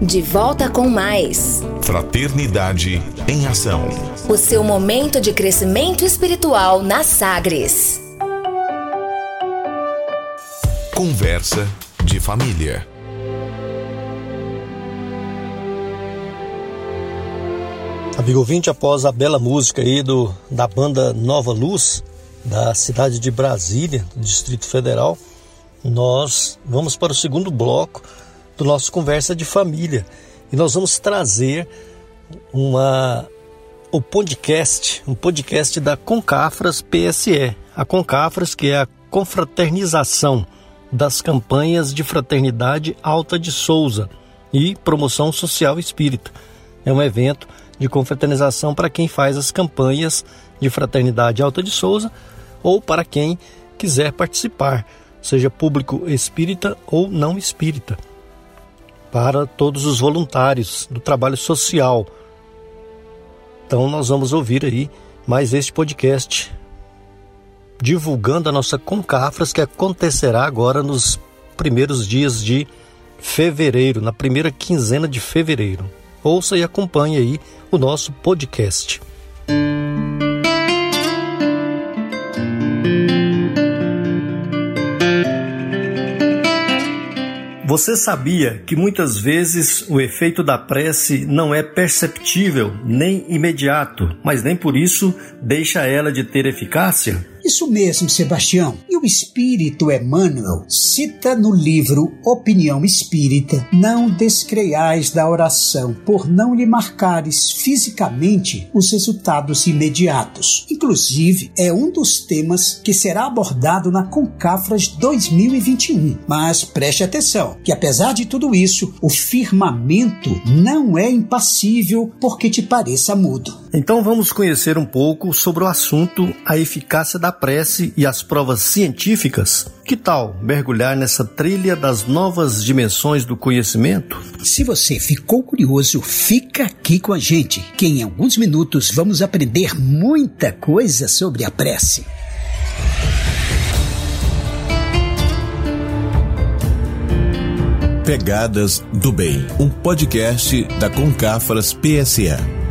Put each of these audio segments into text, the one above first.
De volta com mais. Fraternidade em Ação. O seu momento de crescimento espiritual na Sagres. Conversa de família. Amigo ouvinte, após a bela música aí do, da banda Nova Luz, da cidade de Brasília, do Distrito Federal, nós vamos para o segundo bloco do nosso Conversa de Família. E nós vamos trazer uma o podcast, um podcast da Concafras PSE. A Concafras, que é a confraternização das campanhas de fraternidade Alta de Souza e promoção social espírita. É um evento de confraternização para quem faz as campanhas de fraternidade Alta de Souza ou para quem quiser participar, seja público espírita ou não espírita, para todos os voluntários do trabalho social. Então nós vamos ouvir aí mais este podcast divulgando a nossa Concafras que acontecerá agora nos primeiros dias de fevereiro, na primeira quinzena de fevereiro. Ouça e acompanhe aí o nosso podcast. Você sabia que muitas vezes o efeito da prece não é perceptível nem imediato, mas nem por isso deixa ela de ter eficácia? Isso mesmo, Sebastião. E o espírito Emmanuel cita no livro Opinião Espírita: Não descreiais da oração, por não lhe marcares fisicamente os resultados imediatos. Inclusive, é um dos temas que será abordado na Concafras 2021. Mas preste atenção, que apesar de tudo isso, o firmamento não é impassível porque te pareça mudo. Então vamos conhecer um pouco sobre o assunto a eficácia da prece e as provas científicas? Que tal mergulhar nessa trilha das novas dimensões do conhecimento? Se você ficou curioso, fica aqui com a gente, que em alguns minutos vamos aprender muita coisa sobre a prece. Pegadas do Bem, um podcast da Concafras PSA.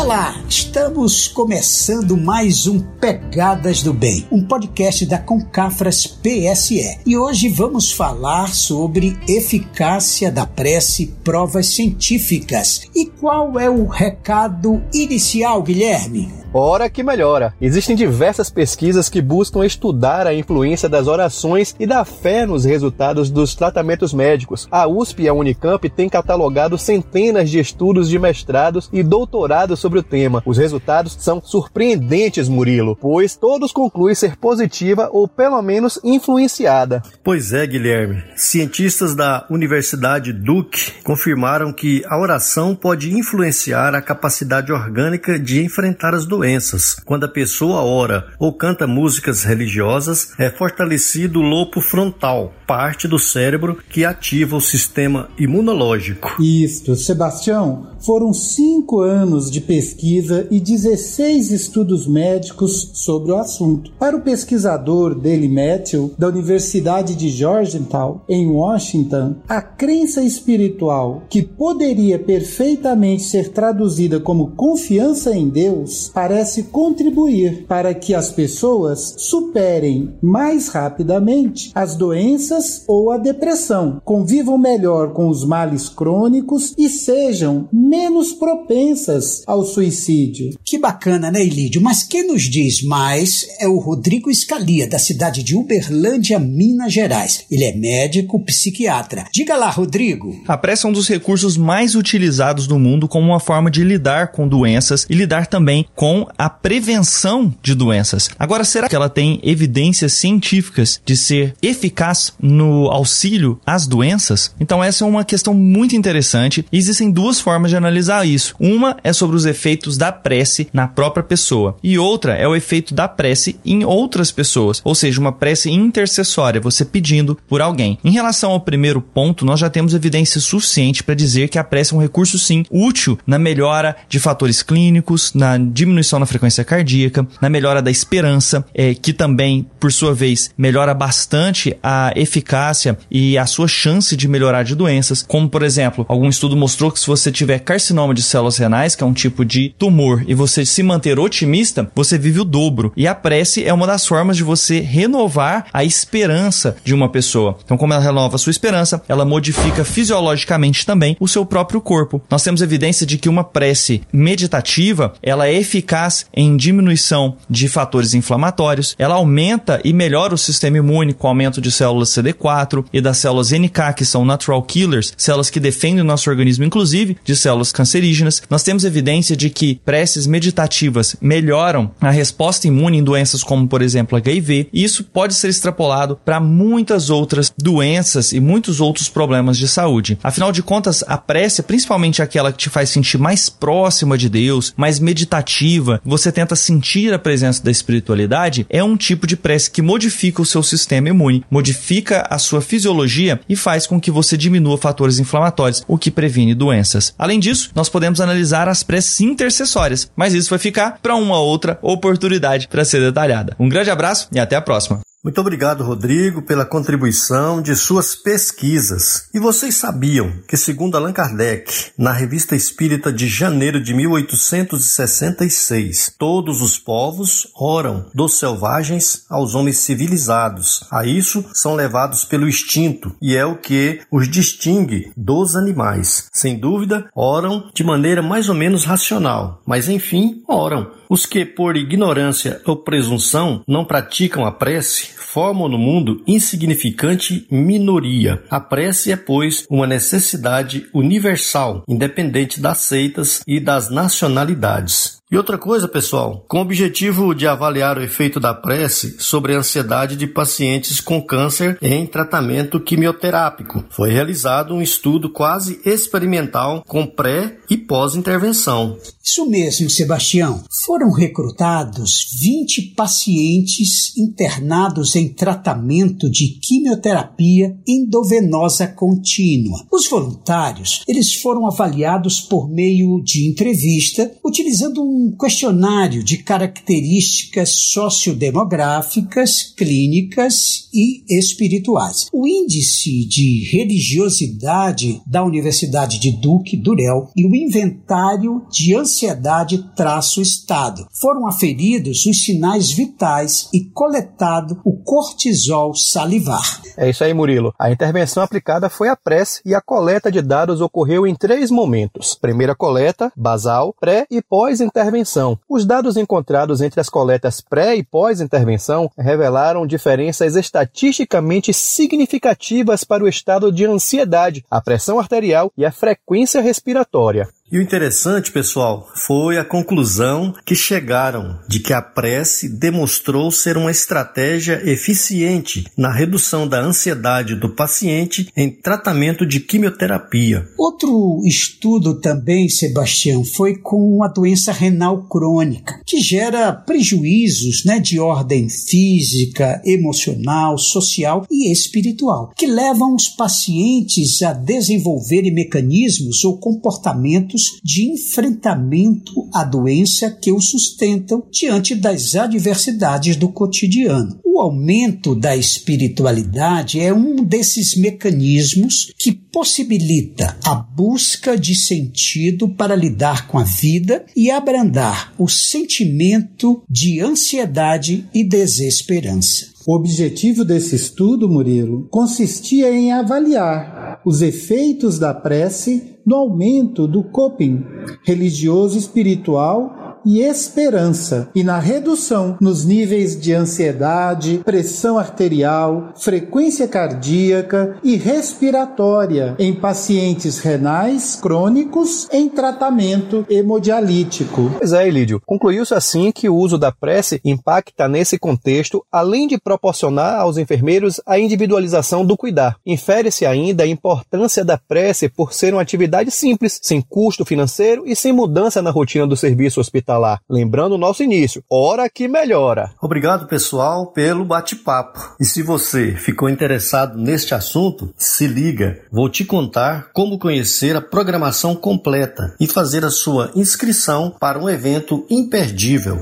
Olá, estamos começando mais um Pegadas do Bem, um podcast da Concafras PSE. E hoje vamos falar sobre eficácia da prece, provas científicas. E qual é o recado inicial, Guilherme? Ora que melhora. Existem diversas pesquisas que buscam estudar a influência das orações e da fé nos resultados dos tratamentos médicos. A USP e a Unicamp têm catalogado centenas de estudos de mestrados e doutorados sobre o tema. Os resultados são surpreendentes, Murilo, pois todos concluem ser positiva ou pelo menos influenciada. Pois é, Guilherme. Cientistas da Universidade Duke confirmaram que a oração pode influenciar a capacidade orgânica de enfrentar as doenças doenças. Quando a pessoa ora ou canta músicas religiosas, é fortalecido o lobo frontal, parte do cérebro que ativa o sistema imunológico. Isto, Sebastião, foram cinco anos de pesquisa e 16 estudos médicos sobre o assunto. Para o pesquisador Dale Matthew, da Universidade de Georgetown, em Washington, a crença espiritual, que poderia perfeitamente ser traduzida como confiança em Deus, parece contribuir para que as pessoas superem mais rapidamente as doenças ou a depressão, convivam melhor com os males crônicos e sejam menos propensas ao suicídio. Que bacana, né, Ilídio? Mas quem nos diz mais é o Rodrigo Escalia, da cidade de Uberlândia, Minas Gerais. Ele é médico psiquiatra. Diga lá, Rodrigo. A pressa é um dos recursos mais utilizados no mundo como uma forma de lidar com doenças e lidar também com a prevenção de doenças. Agora, será que ela tem evidências científicas de ser eficaz no auxílio às doenças? Então, essa é uma questão muito interessante. Existem duas formas de analisar isso. Uma é sobre os efeitos da prece na própria pessoa. E outra é o efeito da prece em outras pessoas, ou seja, uma prece intercessória, você pedindo por alguém. Em relação ao primeiro ponto, nós já temos evidência suficiente para dizer que a prece é um recurso sim útil na melhora de fatores clínicos, na diminuição na frequência cardíaca, na melhora da esperança, é, que também, por sua vez, melhora bastante a eficácia e a sua chance de melhorar de doenças, como por exemplo, algum estudo mostrou que se você tiver carcinoma de células renais, que é um tipo de tumor, e você se manter otimista, você vive o dobro. E a prece é uma das formas de você renovar a esperança de uma pessoa. Então, como ela renova a sua esperança, ela modifica fisiologicamente também o seu próprio corpo. Nós temos evidência de que uma prece meditativa, ela é eficaz em diminuição de fatores inflamatórios, ela aumenta e melhora o sistema imune com aumento de células CD4 e das células NK, que são natural killers, células que defendem o nosso organismo, inclusive de células cancerígenas. Nós temos evidência de que preces meditativas melhoram a resposta imune em doenças como, por exemplo, HIV, e isso pode ser extrapolado para muitas outras doenças e muitos outros problemas de saúde. Afinal de contas, a prece, principalmente aquela que te faz sentir mais próxima de Deus, mais meditativa, você tenta sentir a presença da espiritualidade, é um tipo de prece que modifica o seu sistema imune, modifica a sua fisiologia e faz com que você diminua fatores inflamatórios, o que previne doenças. Além disso, nós podemos analisar as preces intercessórias, mas isso vai ficar para uma outra oportunidade para ser detalhada. Um grande abraço e até a próxima. Muito obrigado, Rodrigo, pela contribuição de suas pesquisas. E vocês sabiam que, segundo Allan Kardec, na Revista Espírita de janeiro de 1866, todos os povos oram, dos selvagens aos homens civilizados. A isso são levados pelo instinto, e é o que os distingue dos animais. Sem dúvida, oram de maneira mais ou menos racional, mas enfim, oram. Os que, por ignorância ou presunção, não praticam a prece, formam no mundo insignificante minoria. A prece é, pois, uma necessidade universal, independente das seitas e das nacionalidades. E outra coisa, pessoal, com o objetivo de avaliar o efeito da prece sobre a ansiedade de pacientes com câncer em tratamento quimioterápico, foi realizado um estudo quase experimental com pré e pós-intervenção. Isso mesmo, Sebastião. Foram recrutados 20 pacientes internados em tratamento de quimioterapia endovenosa contínua. Os voluntários, eles foram avaliados por meio de entrevista, utilizando um um questionário de características sociodemográficas, clínicas e espirituais. O índice de religiosidade da Universidade de Duke Durel e o inventário de ansiedade traço estado. Foram aferidos os sinais vitais e coletado o cortisol salivar. É isso aí, Murilo. A intervenção aplicada foi a prece e a coleta de dados ocorreu em três momentos. Primeira coleta, basal, pré e pós-intervenção intervenção. Os dados encontrados entre as coletas pré e pós-intervenção revelaram diferenças estatisticamente significativas para o estado de ansiedade, a pressão arterial e a frequência respiratória. E o interessante, pessoal, foi a conclusão que chegaram de que a prece demonstrou ser uma estratégia eficiente na redução da ansiedade do paciente em tratamento de quimioterapia. Outro estudo também, Sebastião, foi com a doença renal crônica, que gera prejuízos né, de ordem física, emocional, social e espiritual, que levam os pacientes a desenvolverem mecanismos ou comportamentos de enfrentamento à doença que o sustentam diante das adversidades do cotidiano. O aumento da espiritualidade é um desses mecanismos que possibilita a busca de sentido para lidar com a vida e abrandar o sentimento de ansiedade e desesperança. O objetivo desse estudo, Murilo, consistia em avaliar os efeitos da prece no aumento do coping religioso espiritual e esperança, e na redução nos níveis de ansiedade, pressão arterial, frequência cardíaca e respiratória em pacientes renais crônicos em tratamento hemodialítico. Pois é, Elídio. Concluiu-se assim que o uso da prece impacta nesse contexto, além de proporcionar aos enfermeiros a individualização do cuidar. Infere-se ainda a importância da prece por ser uma atividade simples, sem custo financeiro e sem mudança na rotina do serviço hospitalar. Lembrando o nosso início, hora que melhora. Obrigado, pessoal, pelo bate-papo. E se você ficou interessado neste assunto, se liga, vou te contar como conhecer a programação completa e fazer a sua inscrição para um evento imperdível.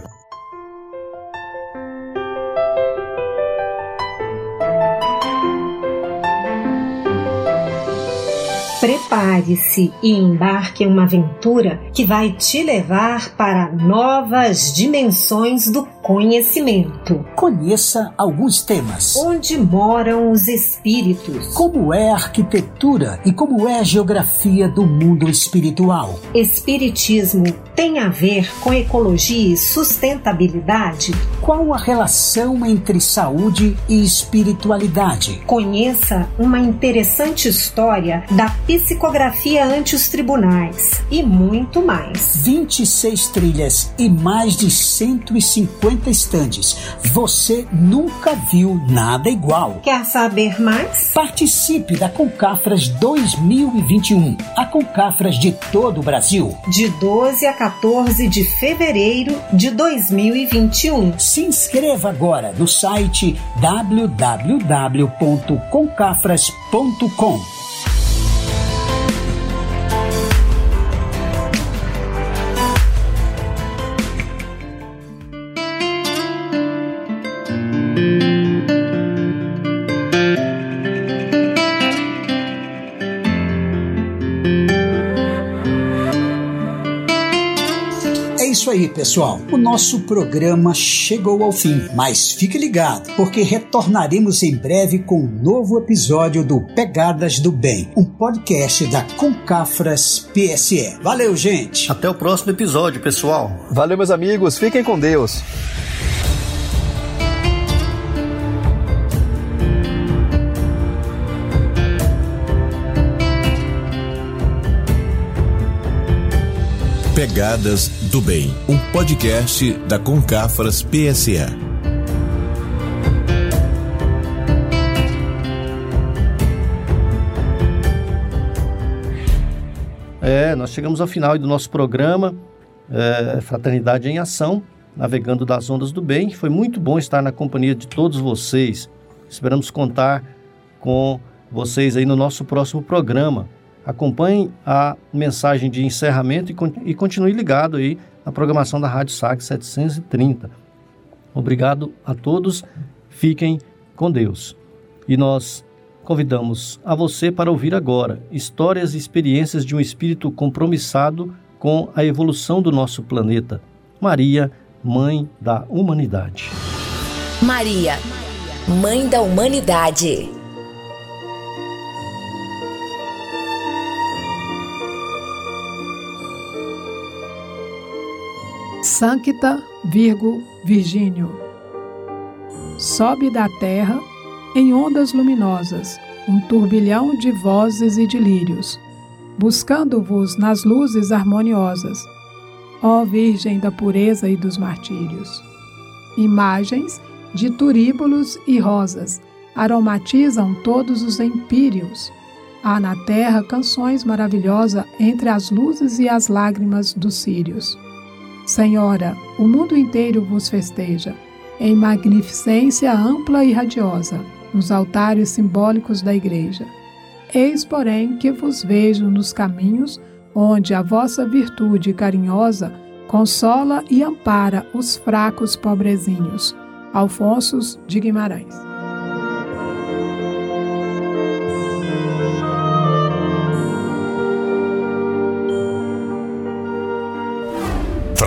Prepare-se e embarque em uma aventura que vai te levar para novas dimensões do conhecimento. Conheça alguns temas. Onde moram os espíritos? Como é a arquitetura e como é a geografia do mundo espiritual? Espiritismo tem a ver com ecologia e sustentabilidade? Qual a relação entre saúde e espiritualidade? Conheça uma interessante história da psicografia ante os tribunais e muito mais. 26 trilhas e mais de 150 estandes. Você nunca viu nada igual. Quer saber mais? Participe da Concafras 2021. A Concafras de todo o Brasil. De 12 a 14 de fevereiro de 2021. Se inscreva agora no site www.concafras.com. pessoal. O nosso programa chegou ao fim, mas fique ligado, porque retornaremos em breve com um novo episódio do Pegadas do Bem, um podcast da Concafras PSE. Valeu, gente. Até o próximo episódio, pessoal. Valeu, meus amigos. Fiquem com Deus. Pegadas do Bem, um podcast da Concafras PSA. É, nós chegamos ao final do nosso programa é, Fraternidade em Ação, navegando das ondas do bem. Foi muito bom estar na companhia de todos vocês. Esperamos contar com vocês aí no nosso próximo programa. Acompanhe a mensagem de encerramento e, continue ligado aí na programação da Rádio SAC 730. Obrigado a todos, fiquem com Deus. E nós convidamos a você para ouvir agora histórias e experiências de um espírito compromissado com a evolução do nosso planeta. Maria, Mãe da Humanidade. Maria, Mãe da Humanidade. Sancta Virgo Virgínio. Sobe da terra, em ondas luminosas, um turbilhão de vozes e de lírios, buscando-vos nas luzes harmoniosas, ó Virgem da pureza e dos martírios. Imagens de turíbulos e rosas aromatizam todos os empíreos. Há na terra canções maravilhosas entre as luzes e as lágrimas dos sírios. Senhora, o mundo inteiro vos festeja, em magnificência ampla e radiosa, nos altares simbólicos da Igreja. Eis, porém, que vos vejo nos caminhos onde a vossa virtude carinhosa consola e ampara os fracos pobrezinhos. Alfonso de Guimarães.